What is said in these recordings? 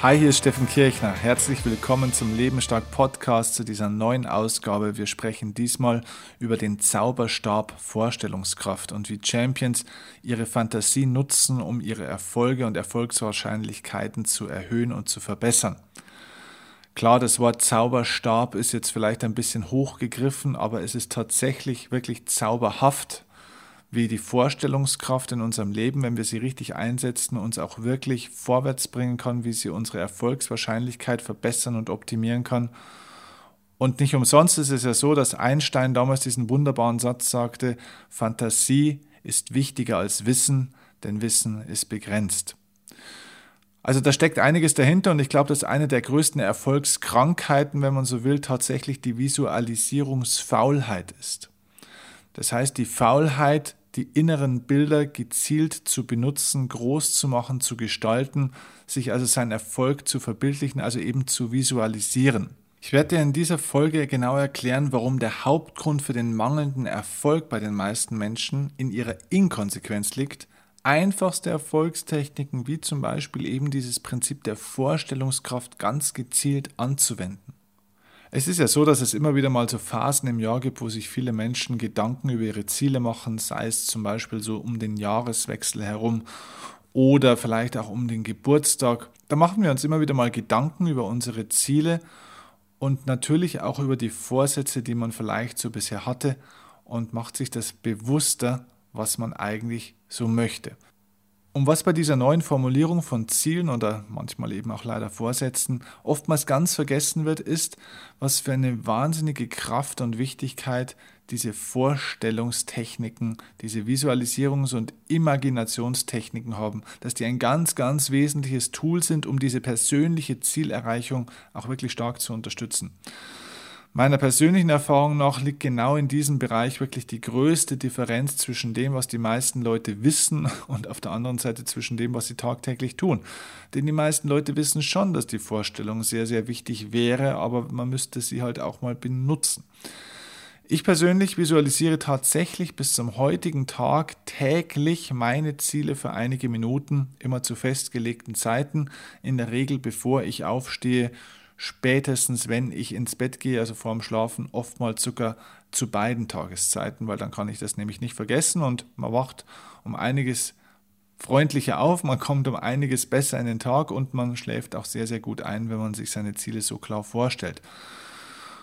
Hi, hier ist Steffen Kirchner. Herzlich willkommen zum Lebenstark Podcast zu dieser neuen Ausgabe. Wir sprechen diesmal über den Zauberstab Vorstellungskraft und wie Champions ihre Fantasie nutzen, um ihre Erfolge und Erfolgswahrscheinlichkeiten zu erhöhen und zu verbessern. Klar, das Wort Zauberstab ist jetzt vielleicht ein bisschen hochgegriffen, aber es ist tatsächlich wirklich zauberhaft, wie die Vorstellungskraft in unserem Leben, wenn wir sie richtig einsetzen, uns auch wirklich vorwärts bringen kann, wie sie unsere Erfolgswahrscheinlichkeit verbessern und optimieren kann. Und nicht umsonst ist es ja so, dass Einstein damals diesen wunderbaren Satz sagte, Fantasie ist wichtiger als Wissen, denn Wissen ist begrenzt. Also da steckt einiges dahinter und ich glaube, dass eine der größten Erfolgskrankheiten, wenn man so will, tatsächlich die Visualisierungsfaulheit ist. Das heißt, die Faulheit, die inneren Bilder gezielt zu benutzen, groß zu machen, zu gestalten, sich also seinen Erfolg zu verbildlichen, also eben zu visualisieren. Ich werde dir in dieser Folge genau erklären, warum der Hauptgrund für den mangelnden Erfolg bei den meisten Menschen in ihrer Inkonsequenz liegt. Einfachste Erfolgstechniken wie zum Beispiel eben dieses Prinzip der Vorstellungskraft ganz gezielt anzuwenden. Es ist ja so, dass es immer wieder mal so Phasen im Jahr gibt, wo sich viele Menschen Gedanken über ihre Ziele machen, sei es zum Beispiel so um den Jahreswechsel herum oder vielleicht auch um den Geburtstag. Da machen wir uns immer wieder mal Gedanken über unsere Ziele und natürlich auch über die Vorsätze, die man vielleicht so bisher hatte und macht sich das bewusster, was man eigentlich so möchte. Und was bei dieser neuen Formulierung von Zielen oder manchmal eben auch leider Vorsätzen oftmals ganz vergessen wird, ist, was für eine wahnsinnige Kraft und Wichtigkeit diese Vorstellungstechniken, diese Visualisierungs- und Imaginationstechniken haben, dass die ein ganz, ganz wesentliches Tool sind, um diese persönliche Zielerreichung auch wirklich stark zu unterstützen. Meiner persönlichen Erfahrung nach liegt genau in diesem Bereich wirklich die größte Differenz zwischen dem, was die meisten Leute wissen und auf der anderen Seite zwischen dem, was sie tagtäglich tun. Denn die meisten Leute wissen schon, dass die Vorstellung sehr, sehr wichtig wäre, aber man müsste sie halt auch mal benutzen. Ich persönlich visualisiere tatsächlich bis zum heutigen Tag täglich meine Ziele für einige Minuten, immer zu festgelegten Zeiten, in der Regel bevor ich aufstehe, spätestens wenn ich ins Bett gehe, also vorm Schlafen, oftmals sogar zu beiden Tageszeiten, weil dann kann ich das nämlich nicht vergessen und man wacht um einiges freundlicher auf, man kommt um einiges besser in den Tag und man schläft auch sehr, sehr gut ein, wenn man sich seine Ziele so klar vorstellt.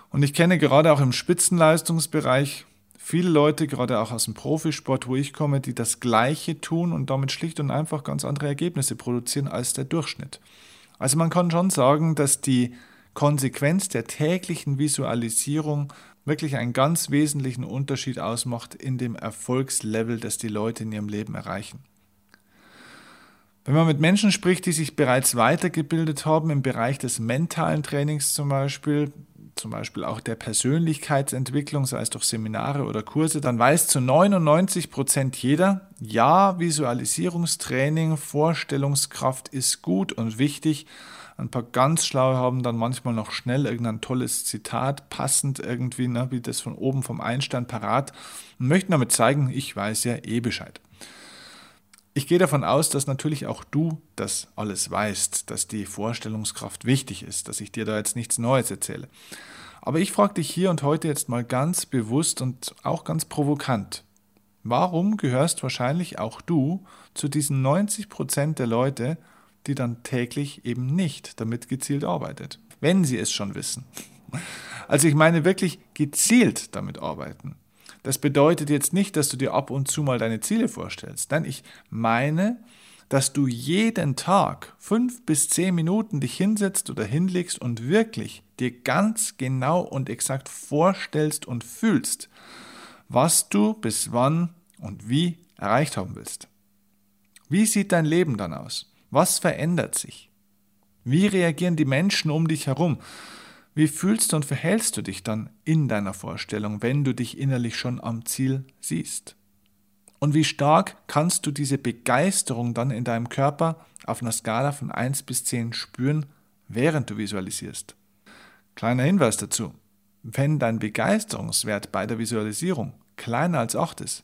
Und ich kenne gerade auch im Spitzenleistungsbereich viele Leute, gerade auch aus dem Profisport, wo ich komme, die das Gleiche tun und damit schlicht und einfach ganz andere Ergebnisse produzieren als der Durchschnitt. Also man kann schon sagen, dass die Konsequenz der täglichen Visualisierung wirklich einen ganz wesentlichen Unterschied ausmacht in dem Erfolgslevel, das die Leute in ihrem Leben erreichen. Wenn man mit Menschen spricht, die sich bereits weitergebildet haben im Bereich des mentalen Trainings zum Beispiel, zum Beispiel auch der Persönlichkeitsentwicklung, sei es durch Seminare oder Kurse, dann weiß zu 99 Prozent jeder, ja, Visualisierungstraining, Vorstellungskraft ist gut und wichtig. Ein paar ganz schlaue haben dann manchmal noch schnell irgendein tolles Zitat, passend irgendwie, ne, wie das von oben vom Einstein parat, und möchten damit zeigen, ich weiß ja eh Bescheid. Ich gehe davon aus, dass natürlich auch du das alles weißt, dass die Vorstellungskraft wichtig ist, dass ich dir da jetzt nichts Neues erzähle. Aber ich frage dich hier und heute jetzt mal ganz bewusst und auch ganz provokant. Warum gehörst wahrscheinlich auch du zu diesen 90 Prozent der Leute, die dann täglich eben nicht damit gezielt arbeitet, wenn sie es schon wissen? Also ich meine wirklich gezielt damit arbeiten. Das bedeutet jetzt nicht, dass du dir ab und zu mal deine Ziele vorstellst. Nein, ich meine, dass du jeden Tag fünf bis zehn Minuten dich hinsetzt oder hinlegst und wirklich dir ganz genau und exakt vorstellst und fühlst, was du bis wann und wie erreicht haben willst. Wie sieht dein Leben dann aus? Was verändert sich? Wie reagieren die Menschen um dich herum? Wie fühlst du und verhältst du dich dann in deiner Vorstellung, wenn du dich innerlich schon am Ziel siehst? Und wie stark kannst du diese Begeisterung dann in deinem Körper auf einer Skala von 1 bis 10 spüren, während du visualisierst? Kleiner Hinweis dazu. Wenn dein Begeisterungswert bei der Visualisierung kleiner als 8 ist,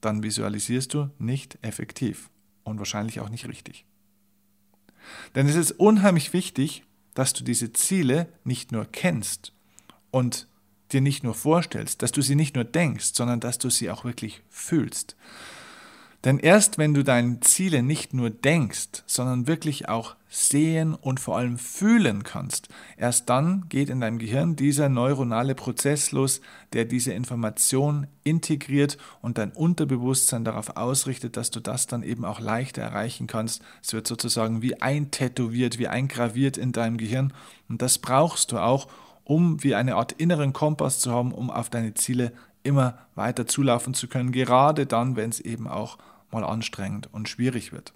dann visualisierst du nicht effektiv und wahrscheinlich auch nicht richtig. Denn es ist unheimlich wichtig, dass du diese Ziele nicht nur kennst und dir nicht nur vorstellst, dass du sie nicht nur denkst, sondern dass du sie auch wirklich fühlst. Denn erst wenn du deine Ziele nicht nur denkst, sondern wirklich auch sehen und vor allem fühlen kannst, erst dann geht in deinem Gehirn dieser neuronale Prozess los, der diese Information integriert und dein Unterbewusstsein darauf ausrichtet, dass du das dann eben auch leichter erreichen kannst. Es wird sozusagen wie eintätowiert, wie eingraviert in deinem Gehirn und das brauchst du auch, um wie eine Art inneren Kompass zu haben, um auf deine Ziele immer weiter zulaufen zu können, gerade dann, wenn es eben auch mal anstrengend und schwierig wird.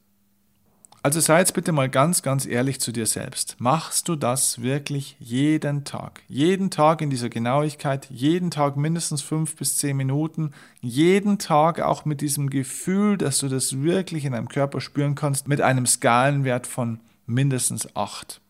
Also sei jetzt bitte mal ganz, ganz ehrlich zu dir selbst. Machst du das wirklich jeden Tag? Jeden Tag in dieser Genauigkeit, jeden Tag mindestens fünf bis zehn Minuten, jeden Tag auch mit diesem Gefühl, dass du das wirklich in deinem Körper spüren kannst, mit einem Skalenwert von mindestens acht.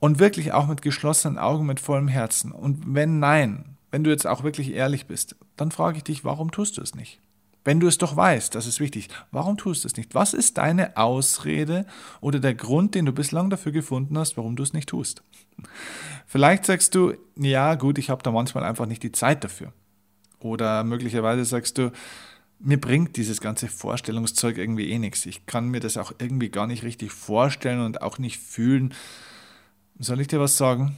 Und wirklich auch mit geschlossenen Augen, mit vollem Herzen. Und wenn nein, wenn du jetzt auch wirklich ehrlich bist, dann frage ich dich, warum tust du es nicht? Wenn du es doch weißt, das ist wichtig, warum tust du es nicht? Was ist deine Ausrede oder der Grund, den du bislang dafür gefunden hast, warum du es nicht tust? Vielleicht sagst du, ja gut, ich habe da manchmal einfach nicht die Zeit dafür. Oder möglicherweise sagst du, mir bringt dieses ganze Vorstellungszeug irgendwie eh nichts. Ich kann mir das auch irgendwie gar nicht richtig vorstellen und auch nicht fühlen. Soll ich dir was sagen?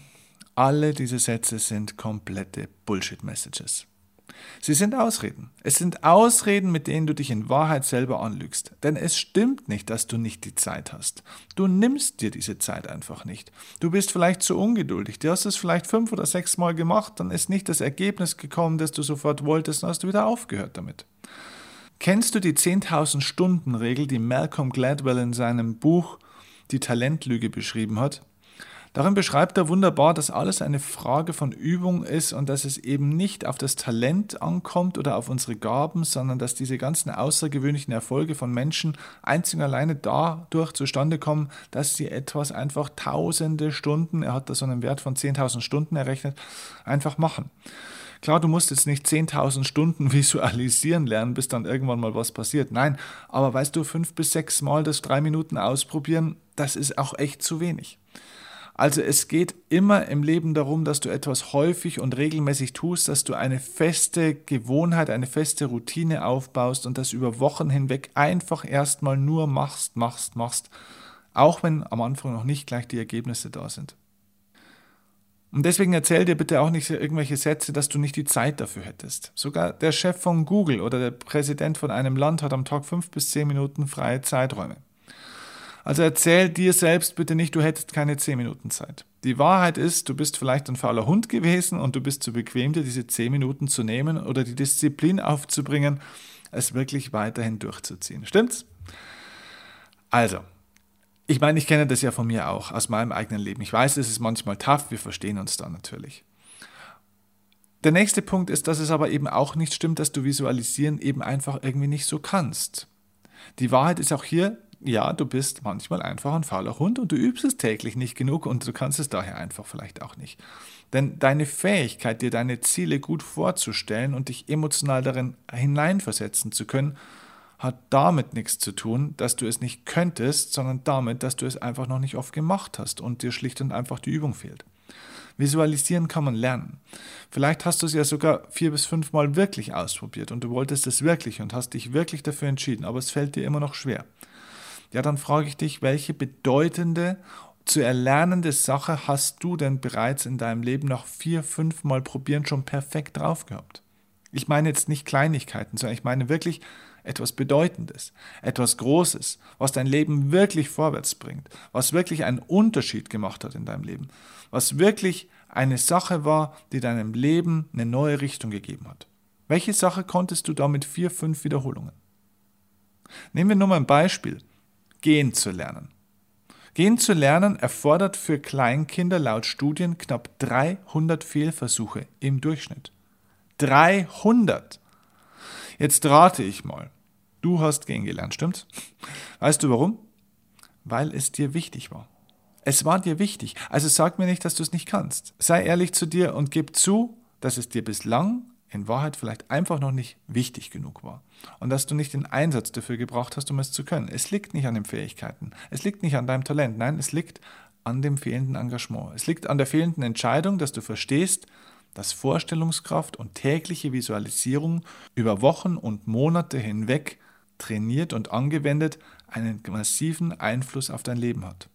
Alle diese Sätze sind komplette Bullshit-Messages. Sie sind Ausreden. Es sind Ausreden, mit denen du dich in Wahrheit selber anlügst. Denn es stimmt nicht, dass du nicht die Zeit hast. Du nimmst dir diese Zeit einfach nicht. Du bist vielleicht zu ungeduldig. Du hast es vielleicht fünf oder sechs Mal gemacht, dann ist nicht das Ergebnis gekommen, das du sofort wolltest, dann hast du wieder aufgehört damit. Kennst du die 10.000 Stunden Regel, die Malcolm Gladwell in seinem Buch Die Talentlüge beschrieben hat? Darin beschreibt er wunderbar, dass alles eine Frage von Übung ist und dass es eben nicht auf das Talent ankommt oder auf unsere Gaben, sondern dass diese ganzen außergewöhnlichen Erfolge von Menschen einzig und alleine dadurch zustande kommen, dass sie etwas einfach tausende Stunden, er hat da so einen Wert von 10.000 Stunden errechnet, einfach machen. Klar, du musst jetzt nicht 10.000 Stunden visualisieren lernen, bis dann irgendwann mal was passiert. Nein, aber weißt du, fünf bis sechs Mal das drei Minuten ausprobieren, das ist auch echt zu wenig. Also es geht immer im Leben darum, dass du etwas häufig und regelmäßig tust, dass du eine feste Gewohnheit, eine feste Routine aufbaust und das über Wochen hinweg einfach erstmal nur machst, machst, machst, auch wenn am Anfang noch nicht gleich die Ergebnisse da sind. Und deswegen erzähl dir bitte auch nicht irgendwelche Sätze, dass du nicht die Zeit dafür hättest. Sogar der Chef von Google oder der Präsident von einem Land hat am Tag fünf bis zehn Minuten freie Zeiträume. Also erzähl dir selbst bitte nicht, du hättest keine 10 Minuten Zeit. Die Wahrheit ist, du bist vielleicht ein fauler Hund gewesen und du bist zu bequem, dir diese 10 Minuten zu nehmen oder die Disziplin aufzubringen, es wirklich weiterhin durchzuziehen. Stimmt's? Also, ich meine, ich kenne das ja von mir auch, aus meinem eigenen Leben. Ich weiß, es ist manchmal tough, wir verstehen uns da natürlich. Der nächste Punkt ist, dass es aber eben auch nicht stimmt, dass du visualisieren eben einfach irgendwie nicht so kannst. Die Wahrheit ist auch hier, ja, du bist manchmal einfach ein fauler Hund und du übst es täglich nicht genug und du kannst es daher einfach vielleicht auch nicht. Denn deine Fähigkeit, dir deine Ziele gut vorzustellen und dich emotional darin hineinversetzen zu können, hat damit nichts zu tun, dass du es nicht könntest, sondern damit, dass du es einfach noch nicht oft gemacht hast und dir schlicht und einfach die Übung fehlt. Visualisieren kann man lernen. Vielleicht hast du es ja sogar vier bis fünf Mal wirklich ausprobiert und du wolltest es wirklich und hast dich wirklich dafür entschieden, aber es fällt dir immer noch schwer ja, dann frage ich dich, welche bedeutende zu erlernende Sache hast du denn bereits in deinem Leben noch vier, fünf Mal probieren schon perfekt drauf gehabt? Ich meine jetzt nicht Kleinigkeiten, sondern ich meine wirklich etwas Bedeutendes, etwas Großes, was dein Leben wirklich vorwärts bringt, was wirklich einen Unterschied gemacht hat in deinem Leben, was wirklich eine Sache war, die deinem Leben eine neue Richtung gegeben hat. Welche Sache konntest du da mit vier, fünf Wiederholungen? Nehmen wir nur mal ein Beispiel gehen zu lernen. Gehen zu lernen erfordert für Kleinkinder laut Studien knapp 300 Fehlversuche im Durchschnitt. 300! Jetzt rate ich mal. Du hast gehen gelernt, stimmt's? Weißt du warum? Weil es dir wichtig war. Es war dir wichtig. Also sag mir nicht, dass du es nicht kannst. Sei ehrlich zu dir und gib zu, dass es dir bislang in Wahrheit vielleicht einfach noch nicht wichtig genug war. Und dass du nicht den Einsatz dafür gebraucht hast, um es zu können. Es liegt nicht an den Fähigkeiten. Es liegt nicht an deinem Talent. Nein, es liegt an dem fehlenden Engagement. Es liegt an der fehlenden Entscheidung, dass du verstehst, dass Vorstellungskraft und tägliche Visualisierung über Wochen und Monate hinweg trainiert und angewendet einen massiven Einfluss auf dein Leben hat.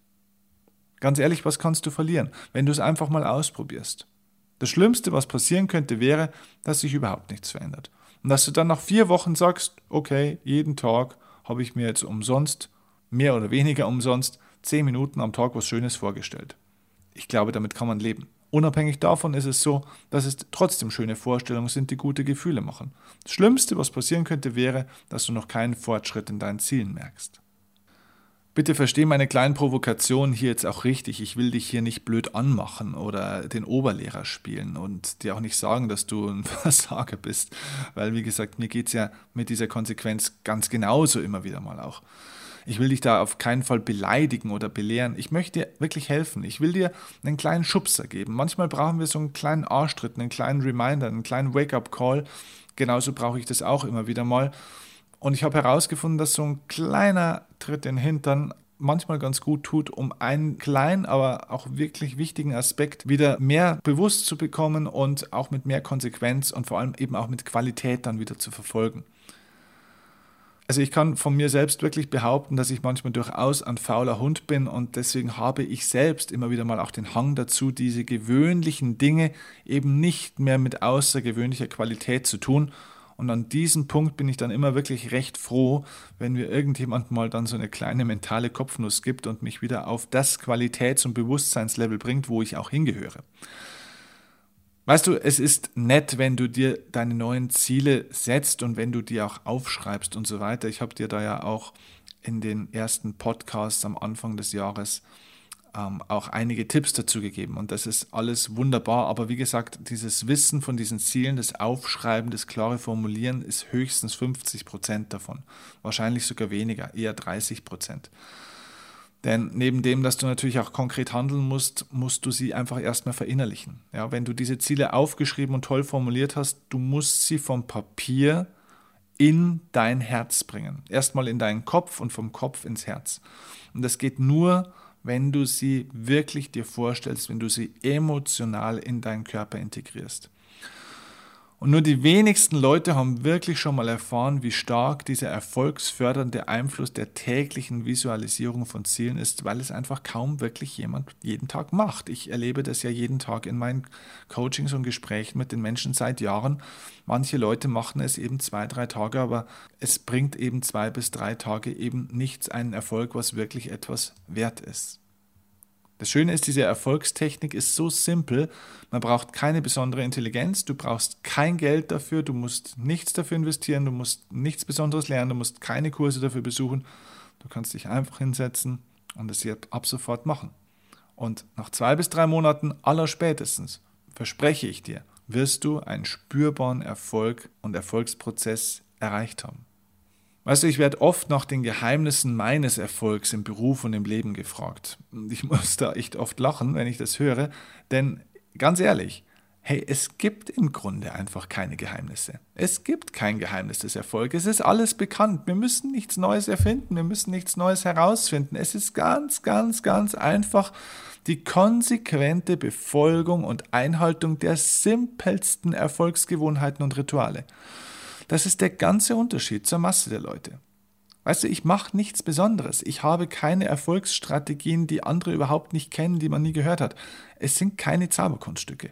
Ganz ehrlich, was kannst du verlieren, wenn du es einfach mal ausprobierst? Das Schlimmste, was passieren könnte, wäre, dass sich überhaupt nichts verändert. Und dass du dann nach vier Wochen sagst, okay, jeden Tag habe ich mir jetzt umsonst, mehr oder weniger umsonst, zehn Minuten am Tag was Schönes vorgestellt. Ich glaube, damit kann man leben. Unabhängig davon ist es so, dass es trotzdem schöne Vorstellungen sind, die gute Gefühle machen. Das Schlimmste, was passieren könnte, wäre, dass du noch keinen Fortschritt in deinen Zielen merkst. Bitte versteh meine kleinen Provokationen hier jetzt auch richtig. Ich will dich hier nicht blöd anmachen oder den Oberlehrer spielen und dir auch nicht sagen, dass du ein Versager bist. Weil, wie gesagt, mir geht es ja mit dieser Konsequenz ganz genauso immer wieder mal auch. Ich will dich da auf keinen Fall beleidigen oder belehren. Ich möchte dir wirklich helfen. Ich will dir einen kleinen Schubser geben. Manchmal brauchen wir so einen kleinen Arschtritt, einen kleinen Reminder, einen kleinen Wake-up-Call. Genauso brauche ich das auch immer wieder mal. Und ich habe herausgefunden, dass so ein kleiner Tritt in den Hintern manchmal ganz gut tut, um einen kleinen, aber auch wirklich wichtigen Aspekt wieder mehr bewusst zu bekommen und auch mit mehr Konsequenz und vor allem eben auch mit Qualität dann wieder zu verfolgen. Also ich kann von mir selbst wirklich behaupten, dass ich manchmal durchaus ein fauler Hund bin und deswegen habe ich selbst immer wieder mal auch den Hang dazu, diese gewöhnlichen Dinge eben nicht mehr mit außergewöhnlicher Qualität zu tun und an diesem Punkt bin ich dann immer wirklich recht froh, wenn mir irgendjemand mal dann so eine kleine mentale Kopfnuss gibt und mich wieder auf das Qualitäts- und Bewusstseinslevel bringt, wo ich auch hingehöre. Weißt du, es ist nett, wenn du dir deine neuen Ziele setzt und wenn du die auch aufschreibst und so weiter. Ich habe dir da ja auch in den ersten Podcasts am Anfang des Jahres ähm, auch einige Tipps dazu gegeben. Und das ist alles wunderbar. Aber wie gesagt, dieses Wissen von diesen Zielen, das Aufschreiben, das klare Formulieren ist höchstens 50 Prozent davon. Wahrscheinlich sogar weniger, eher 30 Prozent. Denn neben dem, dass du natürlich auch konkret handeln musst, musst du sie einfach erstmal verinnerlichen. Ja, wenn du diese Ziele aufgeschrieben und toll formuliert hast, du musst sie vom Papier in dein Herz bringen. Erstmal in deinen Kopf und vom Kopf ins Herz. Und das geht nur, wenn du sie wirklich dir vorstellst, wenn du sie emotional in deinen Körper integrierst. Und nur die wenigsten Leute haben wirklich schon mal erfahren, wie stark dieser erfolgsfördernde Einfluss der täglichen Visualisierung von Zielen ist, weil es einfach kaum wirklich jemand jeden Tag macht. Ich erlebe das ja jeden Tag in meinen Coachings und Gesprächen mit den Menschen seit Jahren. Manche Leute machen es eben zwei, drei Tage, aber es bringt eben zwei bis drei Tage eben nichts einen Erfolg, was wirklich etwas wert ist. Das Schöne ist, diese Erfolgstechnik ist so simpel. Man braucht keine besondere Intelligenz, du brauchst kein Geld dafür, du musst nichts dafür investieren, du musst nichts Besonderes lernen, du musst keine Kurse dafür besuchen. Du kannst dich einfach hinsetzen und es ab sofort machen. Und nach zwei bis drei Monaten aller spätestens, verspreche ich dir, wirst du einen spürbaren Erfolg und Erfolgsprozess erreicht haben. Weißt du, ich werde oft nach den Geheimnissen meines Erfolgs im Beruf und im Leben gefragt. Ich muss da echt oft lachen, wenn ich das höre, denn ganz ehrlich, hey, es gibt im Grunde einfach keine Geheimnisse. Es gibt kein Geheimnis des Erfolgs. Es ist alles bekannt. Wir müssen nichts Neues erfinden. Wir müssen nichts Neues herausfinden. Es ist ganz, ganz, ganz einfach die konsequente Befolgung und Einhaltung der simpelsten Erfolgsgewohnheiten und Rituale. Das ist der ganze Unterschied zur Masse der Leute. Weißt du, ich mache nichts Besonderes. Ich habe keine Erfolgsstrategien, die andere überhaupt nicht kennen, die man nie gehört hat. Es sind keine Zauberkunststücke.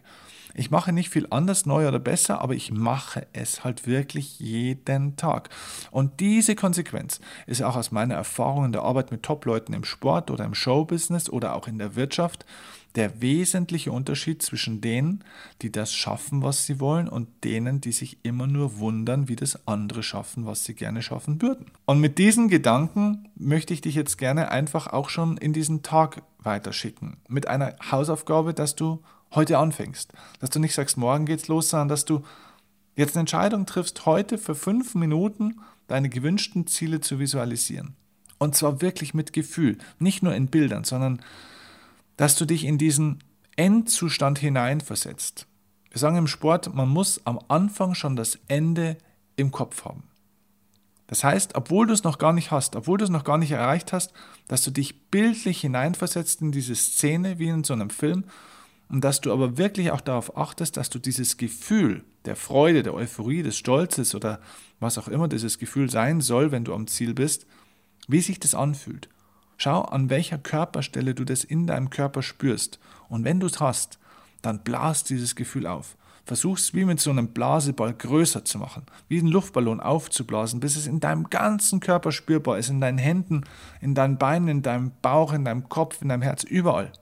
Ich mache nicht viel anders, neu oder besser, aber ich mache es halt wirklich jeden Tag. Und diese Konsequenz ist auch aus meiner Erfahrung in der Arbeit mit Top-Leuten im Sport oder im Showbusiness oder auch in der Wirtschaft der wesentliche Unterschied zwischen denen, die das schaffen, was sie wollen, und denen, die sich immer nur wundern, wie das andere schaffen, was sie gerne schaffen würden. Und mit diesen Gedanken möchte ich dich jetzt gerne einfach auch schon in diesen Tag weiterschicken. Mit einer Hausaufgabe, dass du heute anfängst. Dass du nicht sagst, morgen geht's los, sondern dass du jetzt eine Entscheidung triffst, heute für fünf Minuten deine gewünschten Ziele zu visualisieren. Und zwar wirklich mit Gefühl, nicht nur in Bildern, sondern dass du dich in diesen Endzustand hineinversetzt. Wir sagen im Sport, man muss am Anfang schon das Ende im Kopf haben. Das heißt, obwohl du es noch gar nicht hast, obwohl du es noch gar nicht erreicht hast, dass du dich bildlich hineinversetzt in diese Szene wie in so einem Film und dass du aber wirklich auch darauf achtest, dass du dieses Gefühl der Freude, der Euphorie, des Stolzes oder was auch immer dieses Gefühl sein soll, wenn du am Ziel bist, wie sich das anfühlt. Schau, an welcher Körperstelle du das in deinem Körper spürst. Und wenn du es hast, dann blas dieses Gefühl auf. Versuch es wie mit so einem Blaseball größer zu machen, wie einen Luftballon aufzublasen, bis es in deinem ganzen Körper spürbar ist, in deinen Händen, in deinen Beinen, in deinem Bauch, in deinem Kopf, in deinem Herz, überall.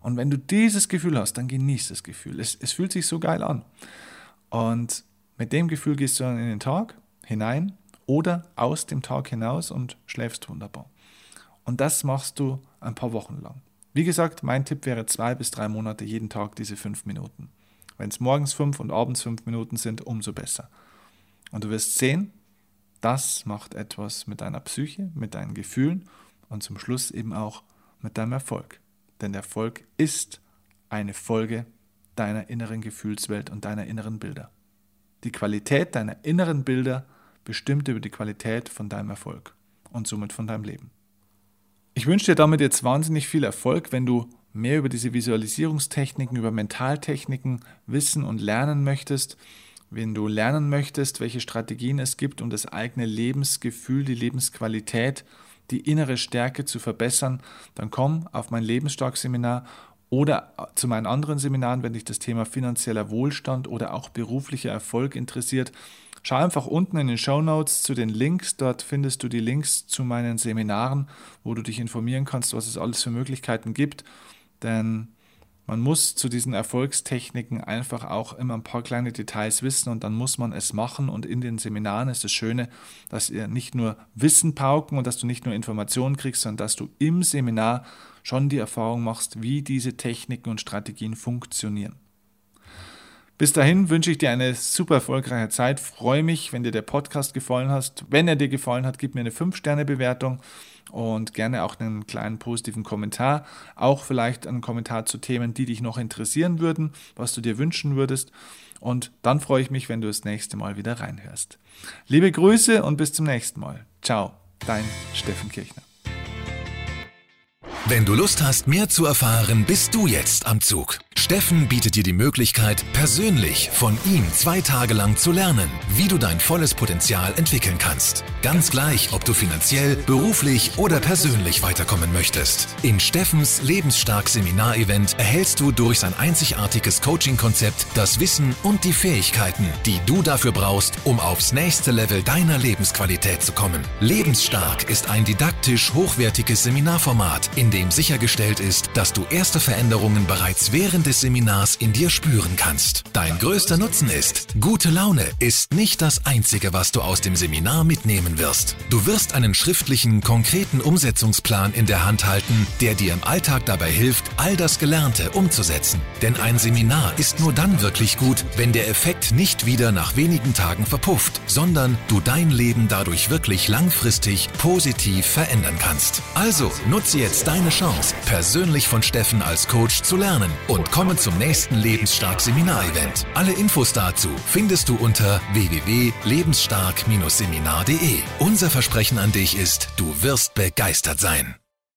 Und wenn du dieses Gefühl hast, dann genieß das Gefühl. Es, es fühlt sich so geil an. Und mit dem Gefühl gehst du dann in den Tag hinein oder aus dem Tag hinaus und schläfst wunderbar. Und das machst du ein paar Wochen lang. Wie gesagt, mein Tipp wäre zwei bis drei Monate jeden Tag diese fünf Minuten. Wenn es morgens fünf und abends fünf Minuten sind, umso besser. Und du wirst sehen, das macht etwas mit deiner Psyche, mit deinen Gefühlen und zum Schluss eben auch mit deinem Erfolg. Denn der Erfolg ist eine Folge deiner inneren Gefühlswelt und deiner inneren Bilder. Die Qualität deiner inneren Bilder bestimmt über die Qualität von deinem Erfolg und somit von deinem Leben. Ich wünsche dir damit jetzt wahnsinnig viel Erfolg, wenn du mehr über diese Visualisierungstechniken, über Mentaltechniken wissen und lernen möchtest, wenn du lernen möchtest, welche Strategien es gibt, um das eigene Lebensgefühl, die Lebensqualität, die innere Stärke zu verbessern, dann komm auf mein Lebensstark-Seminar oder zu meinen anderen Seminaren, wenn dich das Thema finanzieller Wohlstand oder auch beruflicher Erfolg interessiert. Schau einfach unten in den Show Notes zu den Links. Dort findest du die Links zu meinen Seminaren, wo du dich informieren kannst, was es alles für Möglichkeiten gibt. Denn man muss zu diesen Erfolgstechniken einfach auch immer ein paar kleine Details wissen und dann muss man es machen. Und in den Seminaren ist das Schöne, dass ihr nicht nur Wissen pauken und dass du nicht nur Informationen kriegst, sondern dass du im Seminar schon die Erfahrung machst, wie diese Techniken und Strategien funktionieren. Bis dahin wünsche ich dir eine super erfolgreiche Zeit. Freue mich, wenn dir der Podcast gefallen hat. Wenn er dir gefallen hat, gib mir eine 5-Sterne-Bewertung und gerne auch einen kleinen positiven Kommentar. Auch vielleicht einen Kommentar zu Themen, die dich noch interessieren würden, was du dir wünschen würdest. Und dann freue ich mich, wenn du das nächste Mal wieder reinhörst. Liebe Grüße und bis zum nächsten Mal. Ciao, dein Steffen Kirchner. Wenn du Lust hast, mehr zu erfahren, bist du jetzt am Zug. Steffen bietet dir die Möglichkeit, persönlich von ihm zwei Tage lang zu lernen, wie du dein volles Potenzial entwickeln kannst. Ganz gleich, ob du finanziell, beruflich oder persönlich weiterkommen möchtest. In Steffens Lebensstark Seminarevent erhältst du durch sein einzigartiges Coaching-Konzept das Wissen und die Fähigkeiten, die du dafür brauchst, um aufs nächste Level deiner Lebensqualität zu kommen. Lebensstark ist ein didaktisch hochwertiges Seminarformat, in dem sichergestellt ist, dass du erste Veränderungen bereits während des Seminars in dir spüren kannst. Dein größter Nutzen ist, gute Laune ist nicht das Einzige, was du aus dem Seminar mitnehmen wirst. Du wirst einen schriftlichen, konkreten Umsetzungsplan in der Hand halten, der dir im Alltag dabei hilft, all das Gelernte umzusetzen. Denn ein Seminar ist nur dann wirklich gut, wenn der Effekt nicht wieder nach wenigen Tagen verpufft, sondern du dein Leben dadurch wirklich langfristig positiv verändern kannst. Also nutze jetzt deine Chance, persönlich von Steffen als Coach zu lernen und komme zum nächsten Lebensstark Seminarevent. Alle Infos dazu findest du unter www.lebensstark-seminar.de. Unser Versprechen an dich ist, du wirst begeistert sein.